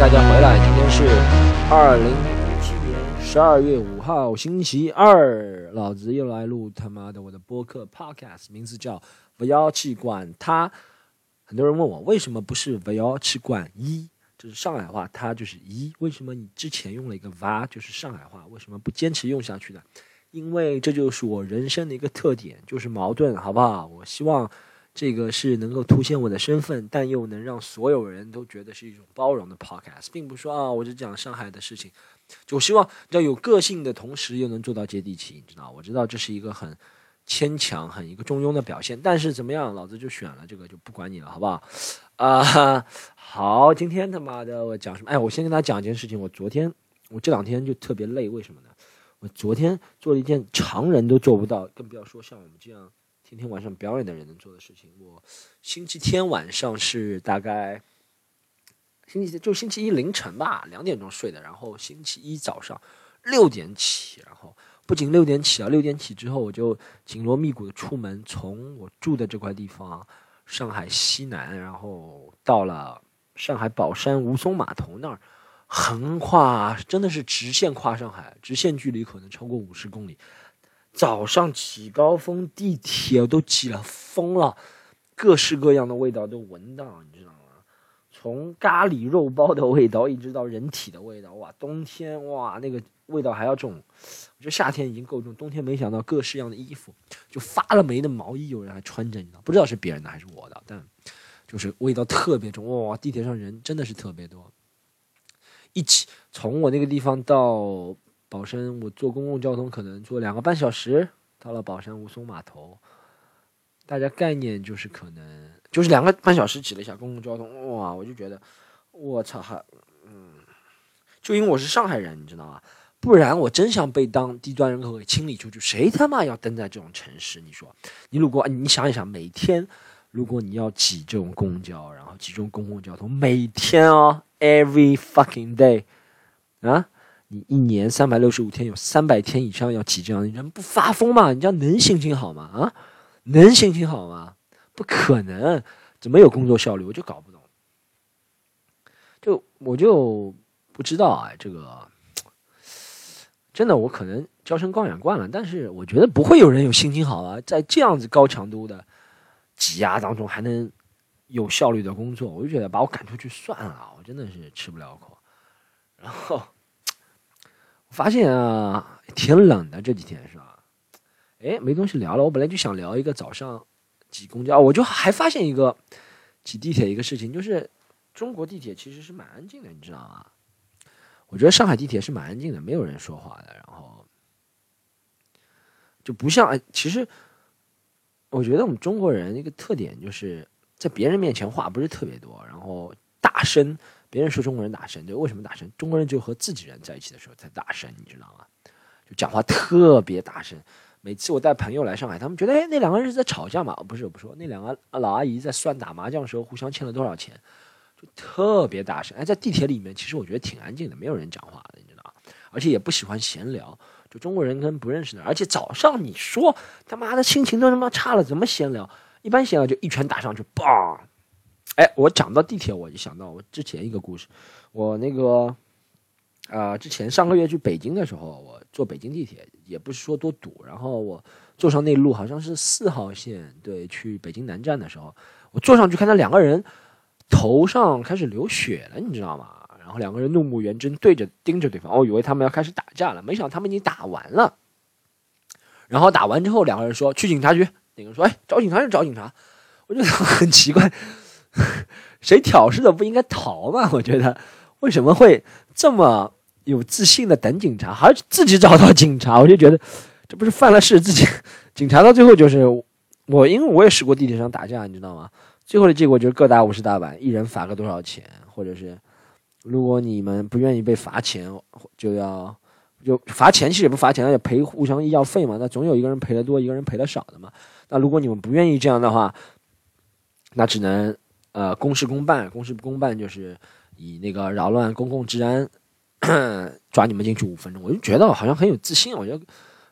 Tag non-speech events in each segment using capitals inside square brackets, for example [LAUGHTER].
大家回来。今天是二零一七年十二月五号，星期二，老子又来录他妈的我的播客 podcast，名字叫“不要去管他”。很多人问我为什么不是“不要去管一”，这是上海话，它就是一。为什么你之前用了一个 V？就是上海话，为什么不坚持用下去呢？因为这就是我人生的一个特点，就是矛盾，好不好？我希望。这个是能够凸显我的身份，但又能让所有人都觉得是一种包容的 podcast，并不是说啊，我就讲上海的事情，就我希望要有个性的同时又能做到接地气，你知道？我知道这是一个很牵强、很一个中庸的表现，但是怎么样，老子就选了这个，就不管你了，好不好？啊，好，今天他妈的我讲什么？哎，我先跟大家讲一件事情，我昨天我这两天就特别累，为什么呢？我昨天做了一件常人都做不到，更不要说像我们这样。天天晚上表演的人能做的事情，我星期天晚上是大概星期就星期一凌晨吧，两点钟睡的，然后星期一早上六点起，然后不仅六点起啊，六点起之后我就紧锣密鼓的出门，从我住的这块地方上海西南，然后到了上海宝山吴淞码头那儿，横跨真的是直线跨上海，直线距离可能超过五十公里。早上起高峰，地铁都挤了疯了，各式各样的味道都闻到，你知道吗？从咖喱肉包的味道，一直到人体的味道，哇！冬天哇，那个味道还要重。我觉得夏天已经够重，冬天没想到各式样的衣服，就发了霉的毛衣，有人还穿着，你知道？不知道是别人的还是我的，但就是味道特别重。哇！地铁上人真的是特别多。一起从我那个地方到。宝山，我坐公共交通可能坐两个半小时到了宝山吴淞码头。大家概念就是可能就是两个半小时挤了一下公共交通，哇！我就觉得，我操，还嗯，就因为我是上海人，你知道吗？不然我真想被当低端人口给清理出去。谁他妈要登在这种城市？你说，你如果你想一想，每天如果你要挤这种公交，然后挤这种公共交通，每天哦，every fucking day，啊？你一年三百六十五天，有三百天以上要挤这样，人不发疯吗？你这样能心情好吗？啊，能心情好吗？不可能，怎么有工作效率？我就搞不懂。就我就不知道啊，这个真的我可能娇生惯养惯了，但是我觉得不会有人有心情好啊，在这样子高强度的挤压当中还能有效率的工作，我就觉得把我赶出去算了，我真的是吃不了苦。然后。发现啊，挺冷的这几天是吧？哎，没东西聊了。我本来就想聊一个早上挤公交，我就还发现一个挤地铁一个事情，就是中国地铁其实是蛮安静的，你知道吗？我觉得上海地铁是蛮安静的，没有人说话的，然后就不像。其实我觉得我们中国人一个特点就是在别人面前话不是特别多，然后大声。别人说中国人大声，对，为什么大声？中国人就和自己人在一起的时候才大声，你知道吗？就讲话特别大声。每次我带朋友来上海，他们觉得，哎，那两个人是在吵架嘛？不是，我不说，那两个老阿姨在算打麻将的时候互相欠了多少钱，就特别大声。哎，在地铁里面，其实我觉得挺安静的，没有人讲话的，你知道吗？而且也不喜欢闲聊，就中国人跟不认识的，而且早上你说他妈的心情都他妈差了，怎么闲聊？一般闲聊就一拳打上去，嘣。哎，我讲到地铁，我就想到我之前一个故事。我那个，啊，之前上个月去北京的时候，我坐北京地铁，也不是说多堵。然后我坐上那路，好像是四号线，对，去北京南站的时候，我坐上去看到两个人头上开始流血了，你知道吗？然后两个人怒目圆睁，对着盯着对方，我以为他们要开始打架了，没想到他们已经打完了。然后打完之后，两个人说去警察局，那个人说哎找警察就找警察，我觉得 [LAUGHS] 很奇怪。[LAUGHS] 谁挑事的不应该逃吗？我觉得为什么会这么有自信的等警察，还自己找到警察？我就觉得这不是犯了事，自己警察到最后就是我，因为我也试过地铁上打架，你知道吗？最后的结果就是各打五十大板，一人罚个多少钱，或者是如果你们不愿意被罚钱，就要就罚钱，其实也不罚钱，而且赔互相医药费嘛。那总有一个人赔的多，一个人赔的少的嘛。那如果你们不愿意这样的话，那只能。呃，公事公办，公事公办就是以那个扰乱公共治安 [COUGHS] 抓你们进去五分钟，我就觉得好像很有自信。我觉得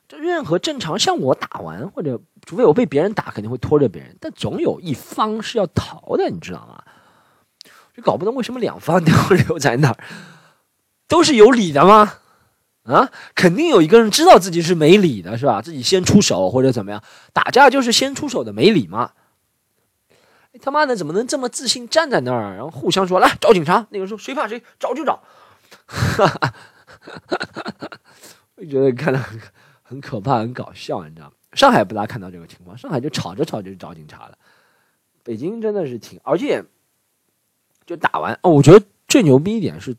这任何正常像我打完，或者除非我被别人打，肯定会拖着别人，但总有一方是要逃的，你知道吗？就搞不懂为什么两方 [LAUGHS] 都留在那儿，都是有理的吗？啊，肯定有一个人知道自己是没理的，是吧？自己先出手或者怎么样，打架就是先出手的没理嘛。他妈的，怎么能这么自信站在那儿，然后互相说来找警察？那个时候谁怕谁，找就找。哈哈，我觉得看得很很可怕，很搞笑，你知道吗？上海不大看到这个情况，上海就吵着吵着就找警察了。北京真的是挺，而且就打完哦，我觉得最牛逼一点是，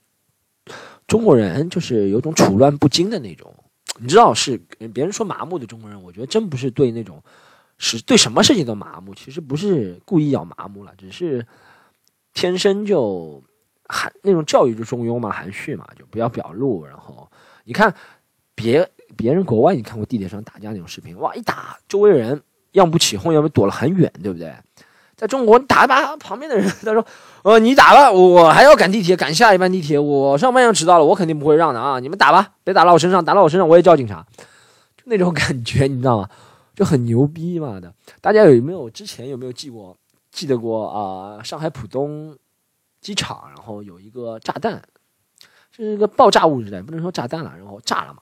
中国人就是有种处乱不惊的那种，你知道是别人说麻木的中国人，我觉得真不是对那种是对什么事情都麻木，其实不是故意要麻木了，只是天生就含那种教育就中庸嘛，含蓄嘛，就不要表露。然后你看别别人国外，你看过地铁上打架那种视频，哇，一打周围人要不起哄，要不躲了很远，对不对？在中国，你打一把旁边的人，他说：“呃，你打了，我还要赶地铁，赶下一班地铁，我上班要迟到了，我肯定不会让的啊！你们打吧，别打到我身上，打到我身上我也叫警察，就那种感觉，你知道吗？就很牛逼嘛的。大家有没有之前有没有记过记得过啊？上海浦东机场，然后有一个炸弹，是一个爆炸物质的，不能说炸弹了，然后炸了嘛。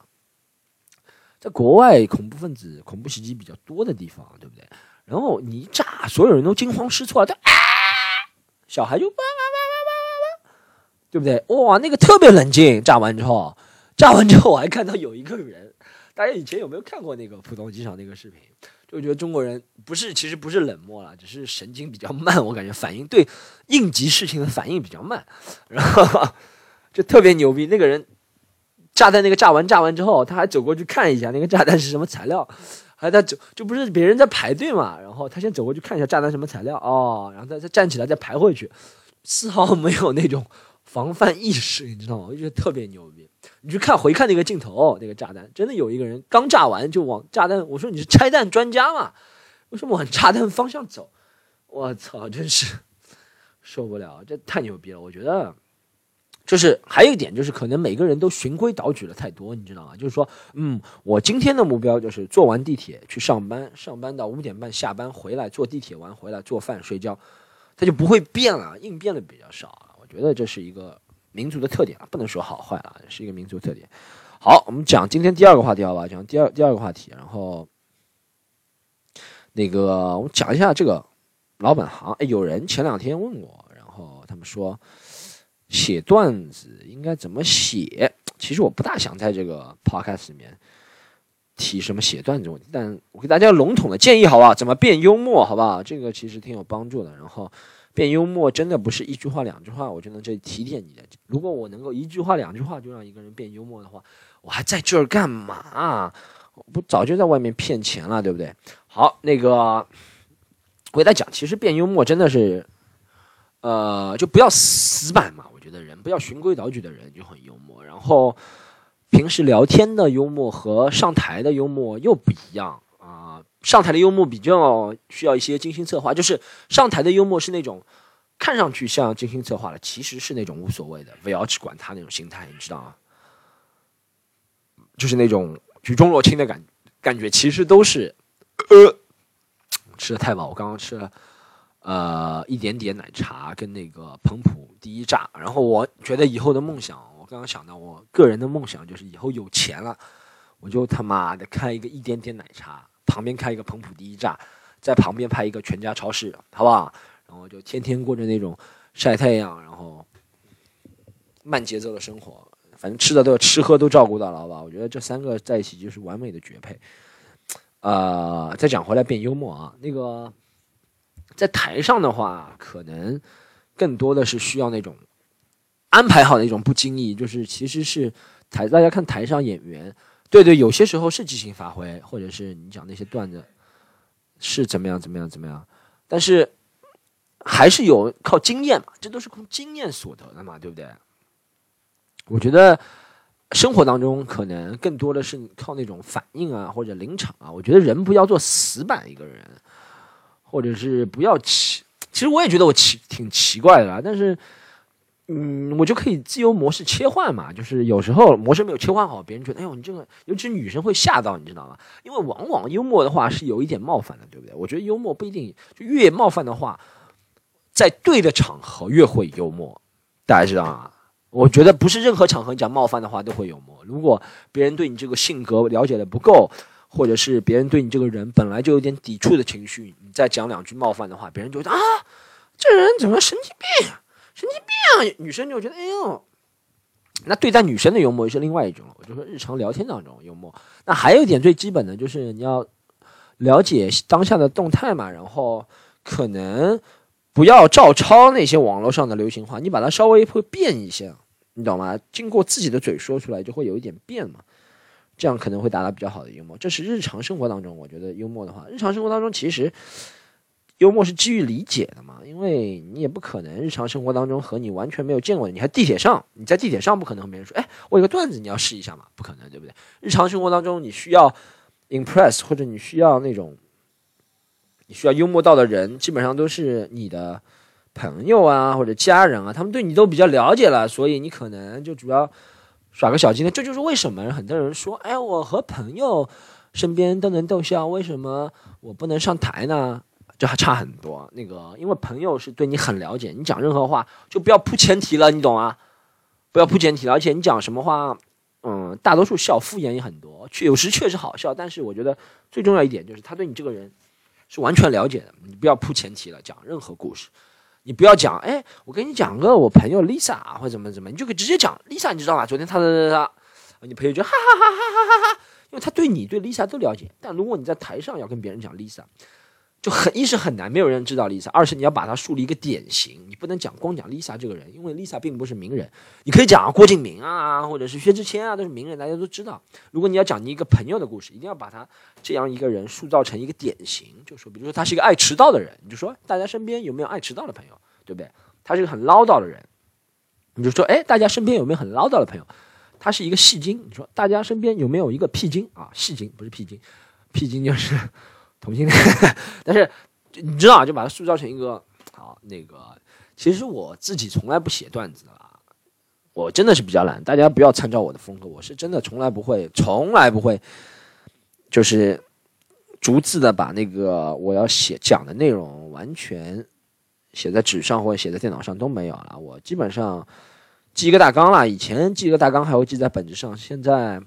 在国外，恐怖分子恐怖袭击比较多的地方，对不对？”然后你一炸，所有人都惊慌失措，他啊，小孩就哇哇哇哇哇哇哇，对不对？哇，那个特别冷静。炸完之后，炸完之后我还看到有一个人，大家以前有没有看过那个浦东机场那个视频？就觉得中国人不是，其实不是冷漠了，只是神经比较慢。我感觉反应对应急事情的反应比较慢，然后就特别牛逼。那个人炸弹那个炸完炸完之后，他还走过去看一下那个炸弹是什么材料。还在走，就不是别人在排队嘛？然后他先走过去看一下炸弹什么材料哦，然后再再站起来再排回去，丝毫没有那种防范意识，你知道吗？我就觉得特别牛逼。你去看回看那个镜头，那个炸弹真的有一个人刚炸完就往炸弹，我说你是拆弹专家嘛？为什么往炸弹方向走？我操，真是受不了，这太牛逼了！我觉得。就是还有一点，就是可能每个人都循规蹈矩了太多，你知道吗？就是说，嗯，我今天的目标就是坐完地铁去上班，上班到五点半下班回来，坐地铁完回来做饭睡觉，他就不会变了，应变的比较少。觉得这是一个民族的特点了，不能说好坏啊，是一个民族特点。好，我们讲今天第二个话题好吧？讲第二第二个话题，然后那个我们讲一下这个老本行。哎，有人前两天问我，然后他们说。写段子应该怎么写？其实我不大想在这个 podcast 里面提什么写段子问题，但我给大家笼统的建议，好不好？怎么变幽默，好不好？这个其实挺有帮助的。然后变幽默真的不是一句话两句话我就能这里提点你的。如果我能够一句话两句话就让一个人变幽默的话，我还在这儿干嘛？我不早就在外面骗钱了，对不对？好，那个我给大家讲，其实变幽默真的是，呃，就不要死板嘛。我觉得人不要循规蹈矩的人就很幽默，然后平时聊天的幽默和上台的幽默又不一样。上台的幽默比较需要一些精心策划，就是上台的幽默是那种看上去像精心策划的，其实是那种无所谓的，不要去管他那种心态，你知道吗？就是那种举重若轻的感感觉，其实都是呃吃的太饱，我刚刚吃了。呃，一点点奶茶跟那个彭浦第一炸，然后我觉得以后的梦想，我刚刚想到，我个人的梦想就是以后有钱了，我就他妈的开一个一点点奶茶，旁边开一个彭浦第一炸，在旁边拍一个全家超市，好不好？然后就天天过着那种晒太阳，然后慢节奏的生活，反正吃的都吃喝都照顾到了，好吧？我觉得这三个在一起就是完美的绝配。呃，再讲回来变幽默啊，那个。在台上的话，可能更多的是需要那种安排好的一种不经意，就是其实是台大家看台上演员，对对，有些时候是即兴发挥，或者是你讲那些段子是怎么样怎么样怎么样，但是还是有靠经验嘛，这都是靠经验所得的嘛，对不对？我觉得生活当中可能更多的是靠那种反应啊，或者临场啊。我觉得人不要做死板一个人。或者是不要奇，其实我也觉得我奇挺奇怪的，但是，嗯，我就可以自由模式切换嘛。就是有时候模式没有切换好，别人觉得，哎呦，你这个，尤其女生会吓到，你知道吗？因为往往幽默的话是有一点冒犯的，对不对？我觉得幽默不一定就越冒犯的话，在对的场合越会幽默，大家知道吗？我觉得不是任何场合讲冒犯的话都会幽默。如果别人对你这个性格了解的不够，或者是别人对你这个人本来就有点抵触的情绪，你再讲两句冒犯的话，别人就觉得啊，这人怎么神经病，神经病啊！女生就觉得哎呦，那对待女生的幽默是另外一种。我就说日常聊天当中幽默。那还有一点最基本的就是你要了解当下的动态嘛，然后可能不要照抄那些网络上的流行话，你把它稍微会变一些，你懂吗？经过自己的嘴说出来，就会有一点变嘛。这样可能会达到比较好的幽默，这是日常生活当中，我觉得幽默的话，日常生活当中其实幽默是基于理解的嘛，因为你也不可能日常生活当中和你完全没有见过的，你还地铁上，你在地铁上不可能和别人说，哎，我有个段子你要试一下嘛，不可能，对不对？日常生活当中你需要 impress 或者你需要那种你需要幽默到的人，基本上都是你的朋友啊或者家人啊，他们对你都比较了解了，所以你可能就主要。耍个小机灵，这就是为什么很多人说：“哎，我和朋友身边都能逗笑，为什么我不能上台呢？”这还差很多。那个，因为朋友是对你很了解，你讲任何话就不要铺前提了，你懂吗？不要铺前提了，而且你讲什么话，嗯，大多数笑敷衍也很多，确有时确实好笑，但是我觉得最重要一点就是他对你这个人是完全了解的，你不要铺前提了，讲任何故事。你不要讲，哎，我跟你讲个我朋友 Lisa 或者怎么怎么，你就可以直接讲 Lisa，你知道吗？昨天他的他，你朋友就哈哈哈哈哈哈哈，因为他对你对 Lisa 都了解。但如果你在台上要跟别人讲 Lisa，就很一是很难，没有人知道 Lisa；二是你要把它树立一个典型，你不能讲光讲 Lisa 这个人，因为 Lisa 并不是名人。你可以讲啊郭敬明啊，或者是薛之谦啊，都是名人，大家都知道。如果你要讲你一个朋友的故事，一定要把他这样一个人塑造成一个典型，就说，比如说他是一个爱迟到的人，你就说大家身边有没有爱迟到的朋友？对不对？他是个很唠叨的人，你就说，哎，大家身边有没有很唠叨的朋友？他是一个戏精，你说大家身边有没有一个屁精啊？戏精不是屁精，屁精就是同性恋。[LAUGHS] 但是你知道，就把它塑造成一个好那个。其实我自己从来不写段子的啦，我真的是比较懒。大家不要参照我的风格，我是真的从来不会，从来不会，就是逐字的把那个我要写讲的内容完全。写在纸上或者写在电脑上都没有了，我基本上记一个大纲了。以前记一个大纲还会记在本子上，现在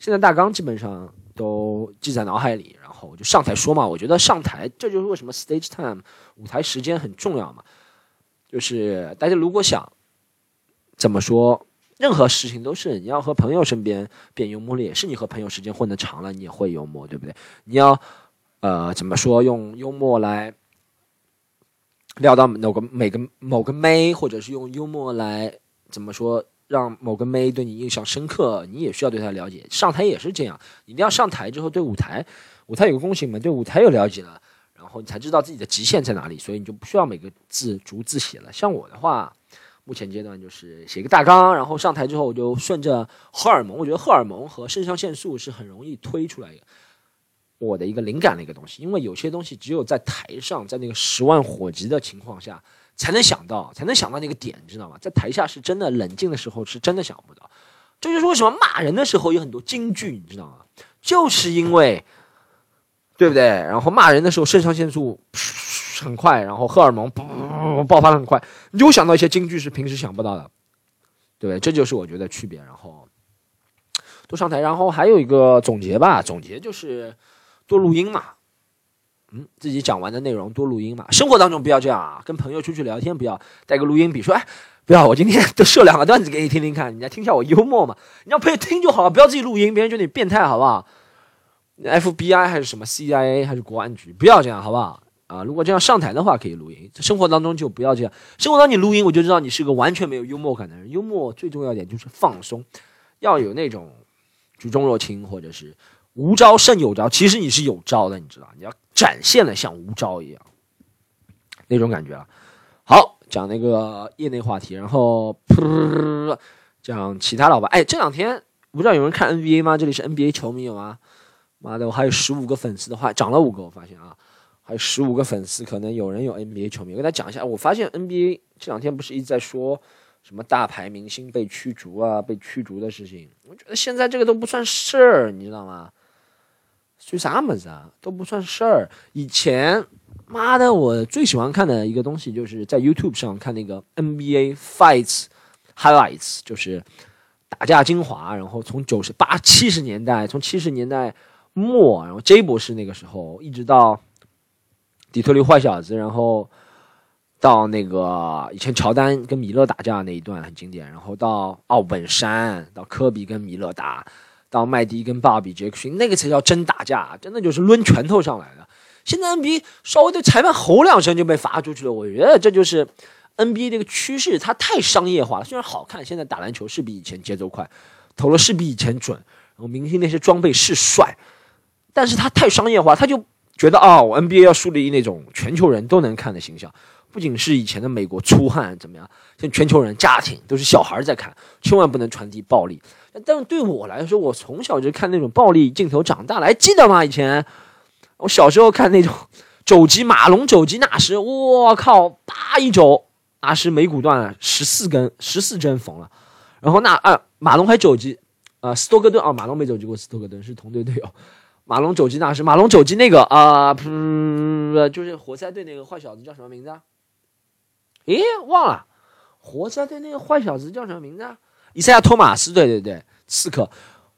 现在大纲基本上都记在脑海里，我就上台说嘛。我觉得上台这就是为什么 stage time 舞台时间很重要嘛。就是大家如果想怎么说，任何事情都是你要和朋友身边变幽默了，也是你和朋友时间混得长了，你也会幽默，对不对？你要呃怎么说，用幽默来。撩到某个每个某个妹，或者是用幽默来怎么说，让某个妹对你印象深刻，你也需要对她了解。上台也是这样，一定要上台之后对舞台，舞台有个共性嘛，对舞台有了解了，然后你才知道自己的极限在哪里，所以你就不需要每个字逐字写了。像我的话，目前阶段就是写个大纲，然后上台之后我就顺着荷尔蒙，我觉得荷尔蒙和肾上腺素是很容易推出来的。我的一个灵感的一个东西，因为有些东西只有在台上，在那个十万火急的情况下才能想到，才能想到那个点，知道吗？在台下是真的冷静的时候，是真的想不到。这就是为什么骂人的时候有很多金句，你知道吗？就是因为，对不对？然后骂人的时候肾上腺素很快，然后荷尔蒙爆发的很快，你就想到一些金句是平时想不到的，对不对？这就是我觉得区别。然后多上台，然后还有一个总结吧，总结就是。多录音嘛，嗯，自己讲完的内容多录音嘛。生活当中不要这样啊，跟朋友出去聊天不要带个录音笔，说哎，不要，我今天都设两个段子给你听听看，你来听一下我幽默嘛。你让朋友听就好了，不要自己录音，别人觉得你变态，好不好？FBI 还是什么 CIA 还是国安局，不要这样，好不好？啊，如果这样上台的话可以录音，生活当中就不要这样。生活当中你录音，我就知道你是个完全没有幽默感的人。幽默最重要一点就是放松，要有那种举重若轻，或者是。无招胜有招，其实你是有招的，你知道，你要展现的像无招一样，那种感觉啊。好，讲那个业内话题，然后噗，讲其他的吧。哎，这两天不知道有人看 NBA 吗？这里是 NBA 球迷有吗？妈的，我还有十五个粉丝的话，涨了五个，我发现啊，还有十五个粉丝，可能有人有 NBA 球迷。我跟他讲一下，我发现 NBA 这两天不是一直在说。什么大牌明星被驱逐啊，被驱逐的事情，我觉得现在这个都不算事儿，你知道吗？算啥么子啊，都不算事儿。以前妈的，我最喜欢看的一个东西就是在 YouTube 上看那个 NBA Fights Highlights，就是打架精华。然后从九十八、七十年代，从七十年代末，然后 J 博士那个时候，一直到底特律坏小子，然后到那个以前乔丹跟米勒打架那一段很经典，然后到奥本山，到科比跟米勒打，到麦迪跟鲍比杰克逊，那个才叫真打架，真的就是抡拳头上来的。现在 NBA 稍微对裁判吼两声就被罚出去了，我觉得这就是 NBA 这个趋势，它太商业化了。虽然好看，现在打篮球是比以前节奏快，投了是比以前准，然后明星那些装备是帅，但是他太商业化，他就觉得哦，NBA 要树立那种全球人都能看的形象，不仅是以前的美国粗汉怎么样，像全球人家庭都是小孩在看，千万不能传递暴力。但是对我来说，我从小就看那种暴力镜头长大，来记得吗？以前。我小时候看那种肘击马龙肘击纳什，我靠，啪一肘，纳什眉骨断了，十四根十四针缝了。然后那啊，马龙还肘击，呃，斯托克顿啊，马龙没肘击过斯托克顿，是同队队友。马龙肘击大师，马龙肘击那个啊，噗，就是活塞队那个坏小子叫什么名字啊？诶，忘了，活塞队那个坏小子叫什么名字啊？以赛亚托马斯，对对对，刺客。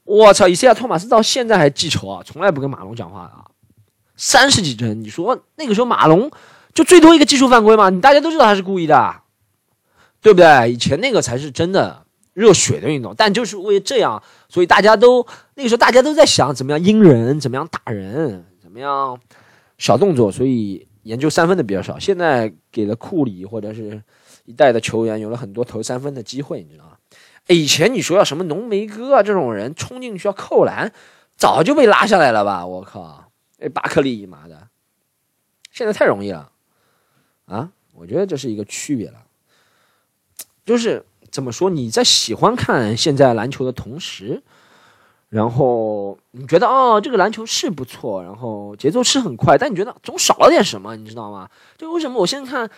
我操，以赛亚托马斯到现在还记仇啊，从来不跟马龙讲话的。三十几帧，你说那个时候马龙就最多一个技术犯规嘛？你大家都知道他是故意的，对不对？以前那个才是真的热血的运动，但就是为这样，所以大家都那个时候大家都在想怎么样阴人，怎么样打人，怎么样小动作，所以研究三分的比较少。现在给了库里或者是一代的球员有了很多投三分的机会，你知道吗？以前你说要什么浓眉哥啊这种人冲进去要扣篮，早就被拉下来了吧？我靠！哎，巴克利妈的，现在太容易了，啊！我觉得这是一个区别了，就是怎么说？你在喜欢看现在篮球的同时，然后你觉得哦，这个篮球是不错，然后节奏是很快，但你觉得总少了点什么，你知道吗？就为什么我现在看，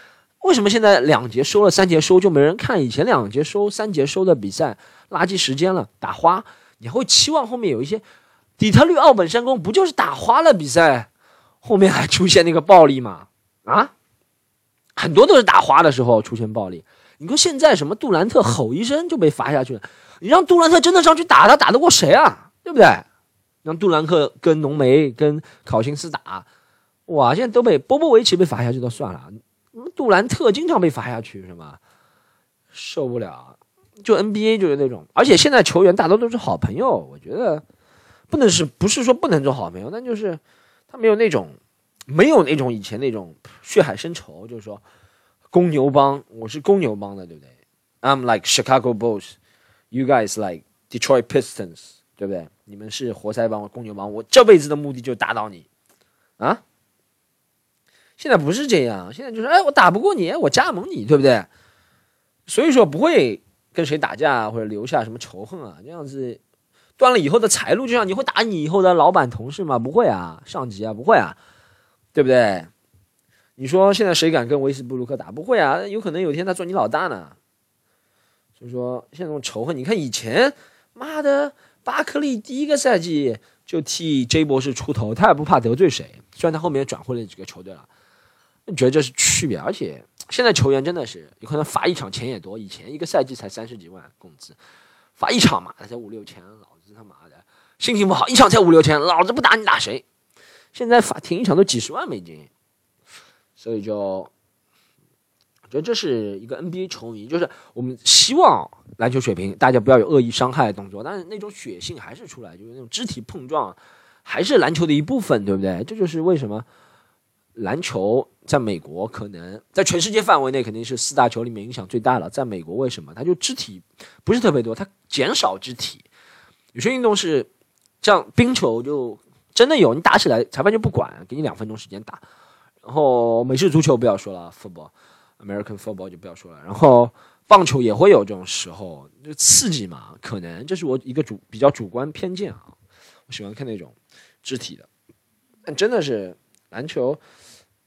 为什么现在两节收了，三节收就没人看？以前两节收、三节收的比赛，垃圾时间了，打花，你会期望后面有一些。底特律奥本山宫不就是打花了比赛，后面还出现那个暴力吗？啊，很多都是打花的时候出现暴力。你说现在什么杜兰特吼一声就被罚下去了，你让杜兰特真的上去打他，打得过谁啊？对不对？让杜兰特跟浓眉跟考辛斯打，哇，现在都被波波维奇被罚下去都算了，杜兰特经常被罚下去是吗？受不了，就 NBA 就是那种，而且现在球员大多都是好朋友，我觉得。不能是不是说不能做好朋友，但就是他没有那种没有那种以前那种血海深仇，就是说公牛帮，我是公牛帮的，对不对？I'm like Chicago Bulls，you guys like Detroit Pistons，对不对？你们是活塞帮，公牛帮，我这辈子的目的就打倒你啊！现在不是这样，现在就是哎，我打不过你，我加盟你，对不对？所以说不会跟谁打架或者留下什么仇恨啊，这样子。断了以后的财路，就像你会打你以后的老板、同事吗？不会啊，上级啊，不会啊，对不对？你说现在谁敢跟威斯布鲁克打？不会啊，有可能有一天他做你老大呢。所以说现在这种仇恨，你看以前，妈的，巴克利第一个赛季就替 J 博士出头，他也不怕得罪谁。虽然他后面转会了几个球队了，你觉得这是区别？而且现在球员真的是有可能罚一场钱也多，以前一个赛季才三十几万工资，罚一场嘛，才五六千老子。他妈的，心情不好，一场才五六千，老子不打你打谁？现在法庭一场都几十万美金，所以就，我觉得这是一个 NBA 球迷，就是我们希望篮球水平大家不要有恶意伤害的动作，但是那种血性还是出来，就是那种肢体碰撞还是篮球的一部分，对不对？这就是为什么篮球在美国可能在全世界范围内肯定是四大球里面影响最大了，在美国为什么它就肢体不是特别多，它减少肢体。有些运动是，像冰球就真的有，你打起来裁判就不管，给你两分钟时间打。然后美式足球不要说了，football，American football 就不要说了。然后棒球也会有这种时候，就刺激嘛，可能这是我一个主比较主观偏见啊。我喜欢看那种肢体的，但真的是篮球，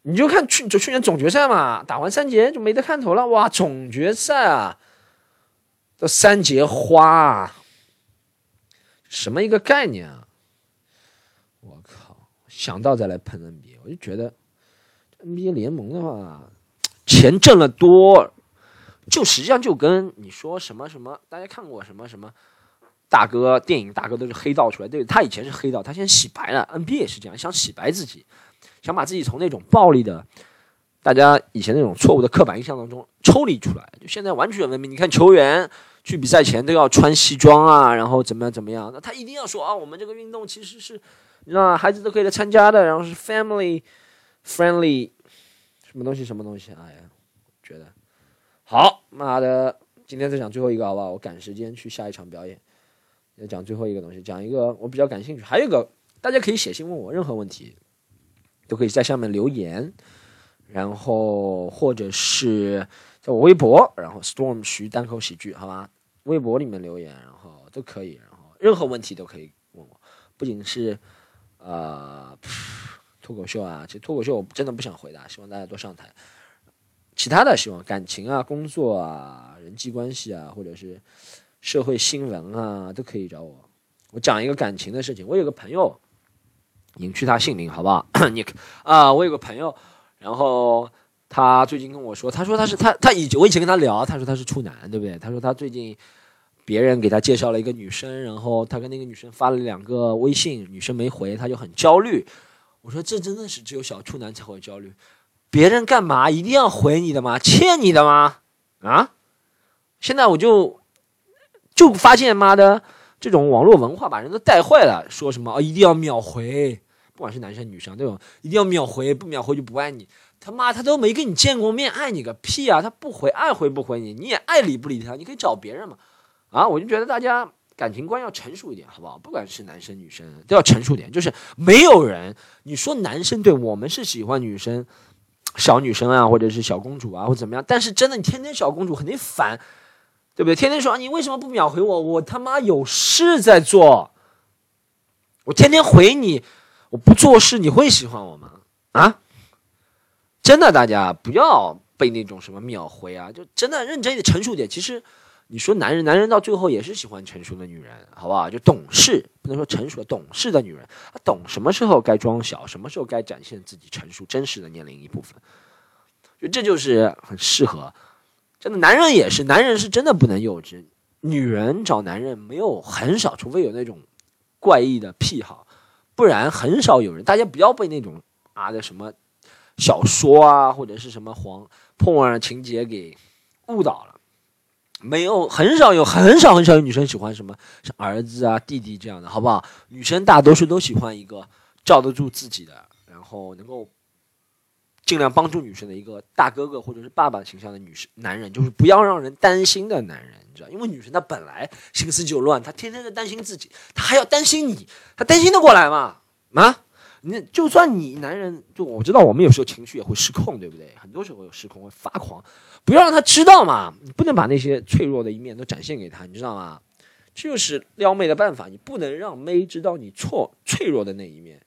你就看去就去年总决赛嘛，打完三节就没得看头了。哇，总决赛啊，这三节花。什么一个概念啊！我靠，想到再来喷 NBA，我就觉得 NBA 联盟的话，钱挣了多，就实际上就跟你说什么什么，大家看过什么什么大哥电影，大哥都是黑道出来，对他以前是黑道，他现在洗白了。NBA 也是这样，想洗白自己，想把自己从那种暴力的，大家以前那种错误的刻板印象当中抽离出来，就现在完全文明。你看球员去比赛前都要穿西装啊，然后怎么样怎么样，那他一定要说啊，我们这个运动其实是，你知道吗？孩子都可以来参加的，然后是 family friendly，什么东西什么东西，哎呀，觉得好，妈的，今天再讲最后一个好不好？我赶时间去下一场表演。要讲最后一个东西，讲一个我比较感兴趣，还有一个大家可以写信问我任何问题，都可以在下面留言，然后或者是在我微博，然后 Storm 徐单口喜剧，好吧，微博里面留言，然后都可以，然后任何问题都可以问我，不仅是呃脱口秀啊，其实脱口秀我真的不想回答，希望大家多上台，其他的希望感情啊、工作啊、人际关系啊，或者是。社会新闻啊，都可以找我。我讲一个感情的事情。我有个朋友，隐去他姓名好不好？[COUGHS] 你啊，我有个朋友，然后他最近跟我说，他说他是他他以我以前跟他聊，他说他是处男，对不对？他说他最近别人给他介绍了一个女生，然后他跟那个女生发了两个微信，女生没回，他就很焦虑。我说这真的是只有小处男才会焦虑，别人干嘛一定要回你的吗？欠你的吗？啊？现在我就。就发现妈的，这种网络文化把人都带坏了。说什么啊，一定要秒回，不管是男生女生，对吧？一定要秒回，不秒回就不爱你。他妈，他都没跟你见过面，爱你个屁啊！他不回，爱回不回你，你也爱理不理他，你可以找别人嘛。啊，我就觉得大家感情观要成熟一点，好不好？不管是男生女生，都要成熟点。就是没有人，你说男生对我们是喜欢女生，小女生啊，或者是小公主啊，或怎么样？但是真的，你天天小公主肯定烦。对不对？天天说你为什么不秒回我？我他妈有事在做。我天天回你，我不做事，你会喜欢我吗？啊？真的，大家不要被那种什么秒回啊，就真的认真一点，成熟点。其实你说男人，男人到最后也是喜欢成熟的女人，好不好？就懂事，不能说成熟，懂事的女人，她懂什么时候该装小，什么时候该展现自己成熟真实的年龄一部分。就这就是很适合。真的，男人也是，男人是真的不能幼稚。女人找男人没有很少，除非有那种怪异的癖好，不然很少有人。大家不要被那种啊的什么小说啊，或者是什么黄碰儿情节给误导了。没有，很少有，很少很少有女生喜欢什么像儿子啊、弟弟这样的，好不好？女生大多数都喜欢一个罩得住自己的，然后能够。尽量帮助女生的一个大哥哥或者是爸爸形象的女生男人，就是不要让人担心的男人，你知道？因为女生她本来心思就乱，她天天在担心自己，她还要担心你，她担心得过来吗？啊？你就算你男人，就我知道我们有时候情绪也会失控，对不对？很多时候有失控会发狂，不要让他知道嘛，你不能把那些脆弱的一面都展现给他，你知道吗？这就是撩妹的办法，你不能让妹知道你错脆弱的那一面，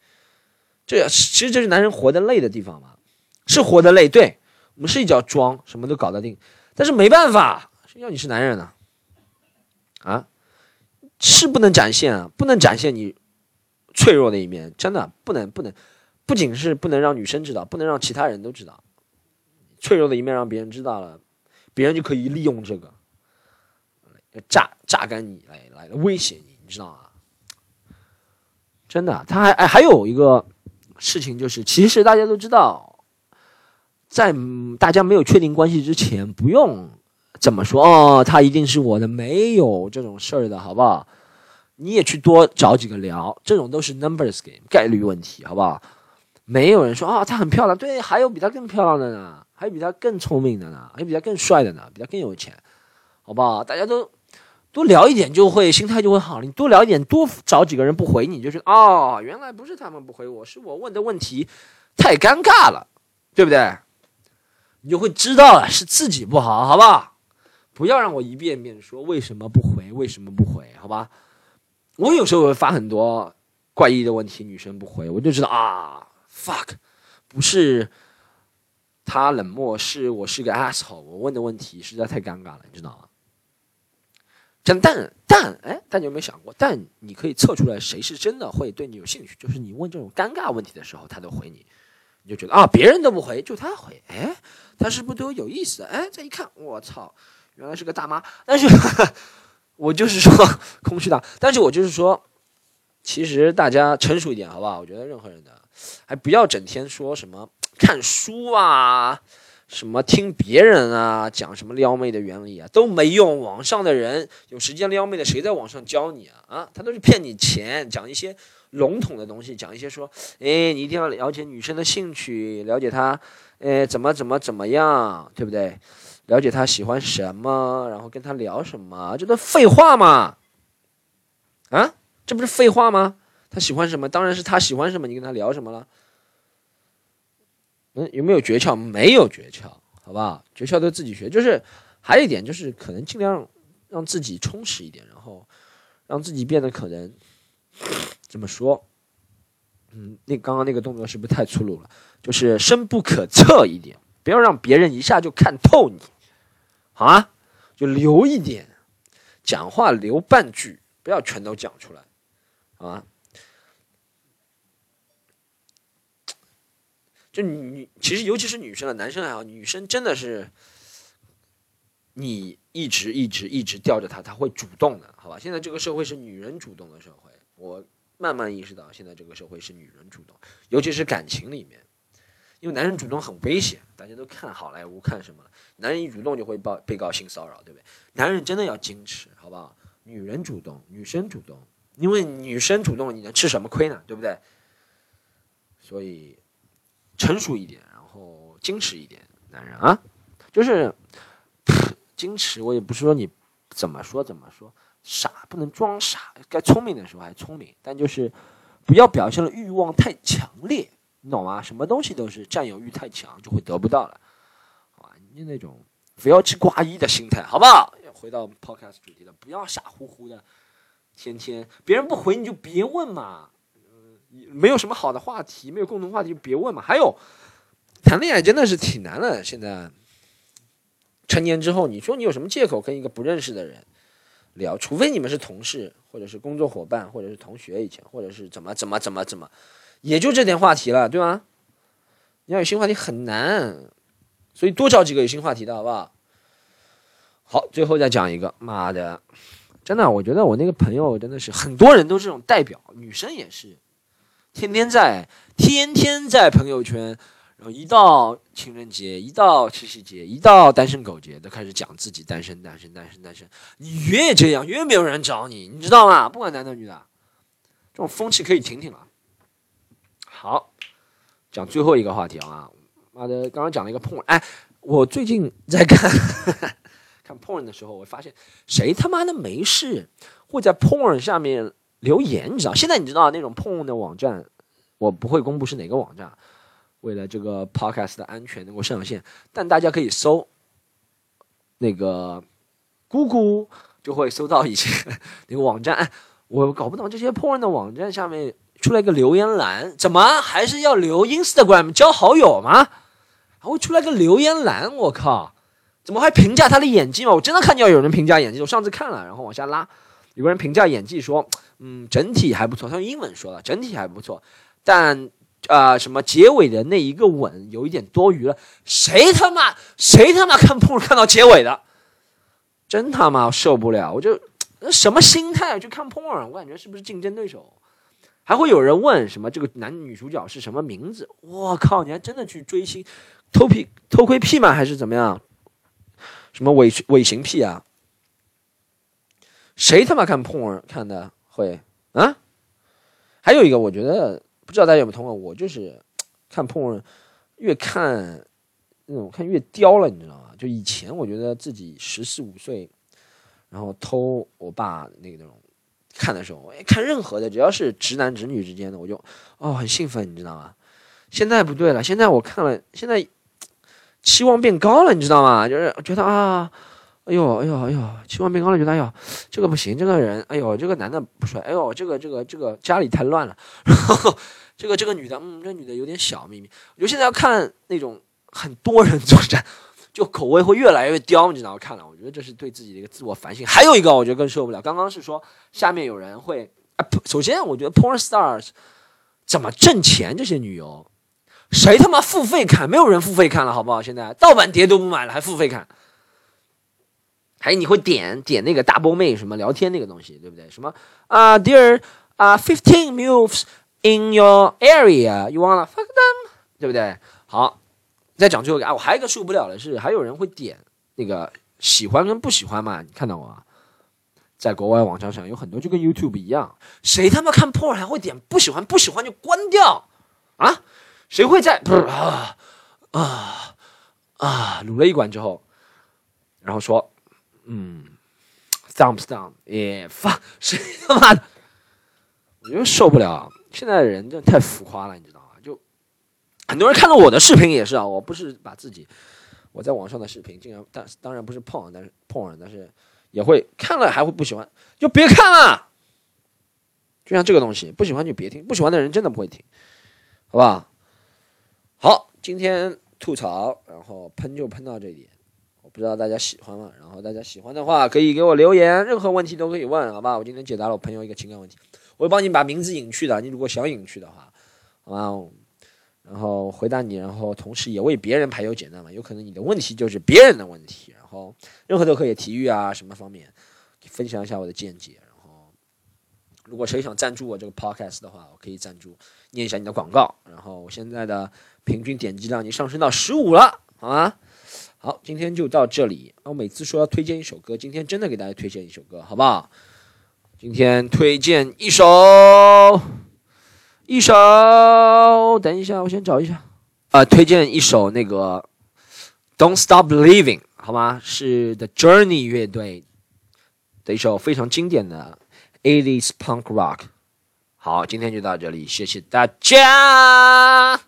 这其实这是男人活得累的地方嘛。是活得累，对我们是一脚装，什么都搞得定，但是没办法，谁叫你是男人呢？啊，是不能展现啊，不能展现你脆弱的一面，真的不能不能，不仅是不能让女生知道，不能让其他人都知道，脆弱的一面让别人知道了，别人就可以利用这个，榨榨干你来来威胁你，你知道吗？真的，他还哎还有一个事情就是，其实大家都知道。在大家没有确定关系之前，不用怎么说哦，他一定是我的，没有这种事儿的，好不好？你也去多找几个聊，这种都是 numbers game 概率问题，好不好？没有人说啊，她很漂亮，对，还有比她更漂亮的呢，还有比她更聪明的呢，还有比她更帅的呢，比她更有钱，好不好？大家都多聊一点，就会心态就会好了。你多聊一点，多找几个人不回你，就是哦，原来不是他们不回我，是我问的问题太尴尬了，对不对？你就会知道了，是自己不好，好不好？不要让我一遍遍说为什么不回，为什么不回，好吧？我有时候会发很多怪异的问题，女生不回，我就知道啊，fuck，不是他冷漠，是我是个 asshole，我问的问题实在太尴尬了，你知道吗？但但但，哎，但你有没有想过？但你可以测出来谁是真的会对你有兴趣，就是你问这种尴尬问题的时候，他都回你。你就觉得啊，别人都不回，就他回，哎，他是不是对我有意思？哎，再一看，我操，原来是个大妈。但是，我就是说 [LAUGHS] 空虚的，但是我就是说，其实大家成熟一点，好不好？我觉得任何人的，还不要整天说什么看书啊。什么听别人啊讲什么撩妹的原理啊都没用，网上的人有时间撩妹的谁在网上教你啊啊？他都是骗你钱，讲一些笼统的东西，讲一些说，哎，你一定要了解女生的兴趣，了解她，哎，怎么怎么怎么样，对不对？了解他喜欢什么，然后跟他聊什么，这都废话嘛？啊，这不是废话吗？他喜欢什么，当然是他喜欢什么，你跟他聊什么了？嗯，有没有诀窍？没有诀窍，好不好？诀窍都自己学。就是还有一点，就是可能尽量让自己充实一点，然后让自己变得可能怎么说？嗯，那刚刚那个动作是不是太粗鲁了？就是深不可测一点，不要让别人一下就看透你，好啊，就留一点，讲话留半句，不要全都讲出来，好吧？就女，其实尤其是女生啊，男生还好，女生真的是，你一直一直一直吊着她，她会主动的，好吧？现在这个社会是女人主动的社会，我慢慢意识到，现在这个社会是女人主动，尤其是感情里面，因为男人主动很危险，大家都看好莱坞看什么了，男人一主动就会报被告性骚扰，对不对？男人真的要矜持，好不好？女人主动，女生主动，因为女生主动，你能吃什么亏呢？对不对？所以。成熟一点，然后矜持一点，男人啊，就是矜持。我也不是说你怎么说怎么说，傻不能装傻，该聪明的时候还聪明，但就是不要表现的欲望太强烈，你懂吗？什么东西都是占有欲太强就会得不到了，好吧？你那种不要吃挂衣的心态，好不好？回到 podcast 主题了，不要傻乎乎的，天天别人不回你就别问嘛。没有什么好的话题，没有共同话题就，别问嘛。还有，谈恋爱真的是挺难的。现在成年之后，你说你有什么借口跟一个不认识的人聊？除非你们是同事，或者是工作伙伴，或者是同学以前，或者是怎么怎么怎么怎么，也就这点话题了，对吗？你要有新话题很难，所以多找几个有新话题的好不好？好，最后再讲一个，妈的，真的，我觉得我那个朋友真的是很多人都这种代表，女生也是。天天在，天天在朋友圈，然后一到情人节，一到七夕节，一到单身狗节，都开始讲自己单身，单身，单身，单身。你越这样，越没有人找你，你知道吗？不管男的女的，这种风气可以停停了。好，讲最后一个话题啊，妈的，刚刚讲了一个碰，哎，我最近在看 [LAUGHS] 看 porn 的时候，我发现谁他妈的没事会在 porn 下面。留言，你知道？现在你知道那种碰的网站，我不会公布是哪个网站，为了这个 podcast 的安全能够上线，但大家可以搜那个姑姑，就会搜到一些那个网站。我搞不懂这些碰人的网站下面出来个留言栏，怎么还是要留 Instagram 交好友吗？还会出来个留言栏？我靠，怎么还评价他的演技吗？我真的看见有人评价演技，我上次看了，然后往下拉。有个人评价演技说：“嗯，整体还不错。”他用英文说了，整体还不错，但啊，什么结尾的那一个吻有一点多余了。谁他妈谁他妈看碰看到结尾的？真他妈受不了！我就什么心态去看碰儿？我感觉是不是竞争对手？还会有人问什么这个男女主角是什么名字？我靠！你还真的去追星，偷屁偷窥癖吗？还是怎么样？什么伪伪行癖啊？谁他妈看碰儿看的会啊？还有一个，我觉得不知道大家有没有通过，我就是 [TSK] 看碰儿越看那种看越刁了，你知道吗？就以前我觉得自己十四五岁，然后偷我爸那个那种看的时候，看任何的，只要是直男直女之间的，我就哦很兴奋，你知道吗？现在不对了，现在我看了，现在期望变高了，你知道吗？就是觉得啊。哎呦哎呦哎呦！期望变高了，觉得哎呦，这个不行，这个人，哎呦，这个男的不帅，哎呦，这个这个这个家里太乱了，然 [LAUGHS] 后这个这个女的，嗯，这女的有点小秘密。我觉得现在要看那种很多人作战，就口味会越来越刁，你知道吗？看了，我觉得这是对自己的一个自我反省。还有一个，我觉得更受不了。刚刚是说下面有人会啊，首先我觉得 porn stars 怎么挣钱？这些女优谁他妈付费看？没有人付费看了，好不好？现在盗版碟都不买了，还付费看？还你会点点那个大波妹什么聊天那个东西，对不对？什么啊，Dear 啊，fifteen moves in your area，you wanna fuck them，对不对？好，再讲最后一个啊，我还有一个受不了的是，还有人会点那个喜欢跟不喜欢嘛？你看到吗？在国外网站上有很多就跟 YouTube 一样，谁他妈看 porn 还会点不喜欢？不喜欢就关掉啊？谁会在啊啊啊撸了一管之后，然后说嗯，thumbs down，也发谁他妈的，我就受不了。现在的人真的太浮夸了，你知道？很多人看到我的视频也是啊，我不是把自己我在网上的视频，竟然但当然不是碰，但是碰人，但是。也会看了还会不喜欢，就别看了。就像这个东西，不喜欢就别听，不喜欢的人真的不会听，好吧？好，今天吐槽，然后喷就喷到这里，我不知道大家喜欢吗？然后大家喜欢的话，可以给我留言，任何问题都可以问，好吧？我今天解答了我朋友一个情感问题，我会帮你把名字隐去的，你如果想隐去的话，好吧？然后回答你，然后同时也为别人排忧解难嘛，有可能你的问题就是别人的问题。然后任何都可以，体育啊什么方面，分享一下我的见解。然后如果谁想赞助我这个 podcast 的话，我可以赞助，念一下你的广告。然后我现在的平均点击量已经上升到十五了，好吗？好，今天就到这里。我每次说要推荐一首歌，今天真的给大家推荐一首歌，好不好？今天推荐一首，一首，等一下，我先找一下。呃，推荐一首那个《Don't Stop Believing》。好吗？是 The Journey 乐队的一首非常经典的 80s punk rock。好，今天就到这里，谢谢大家。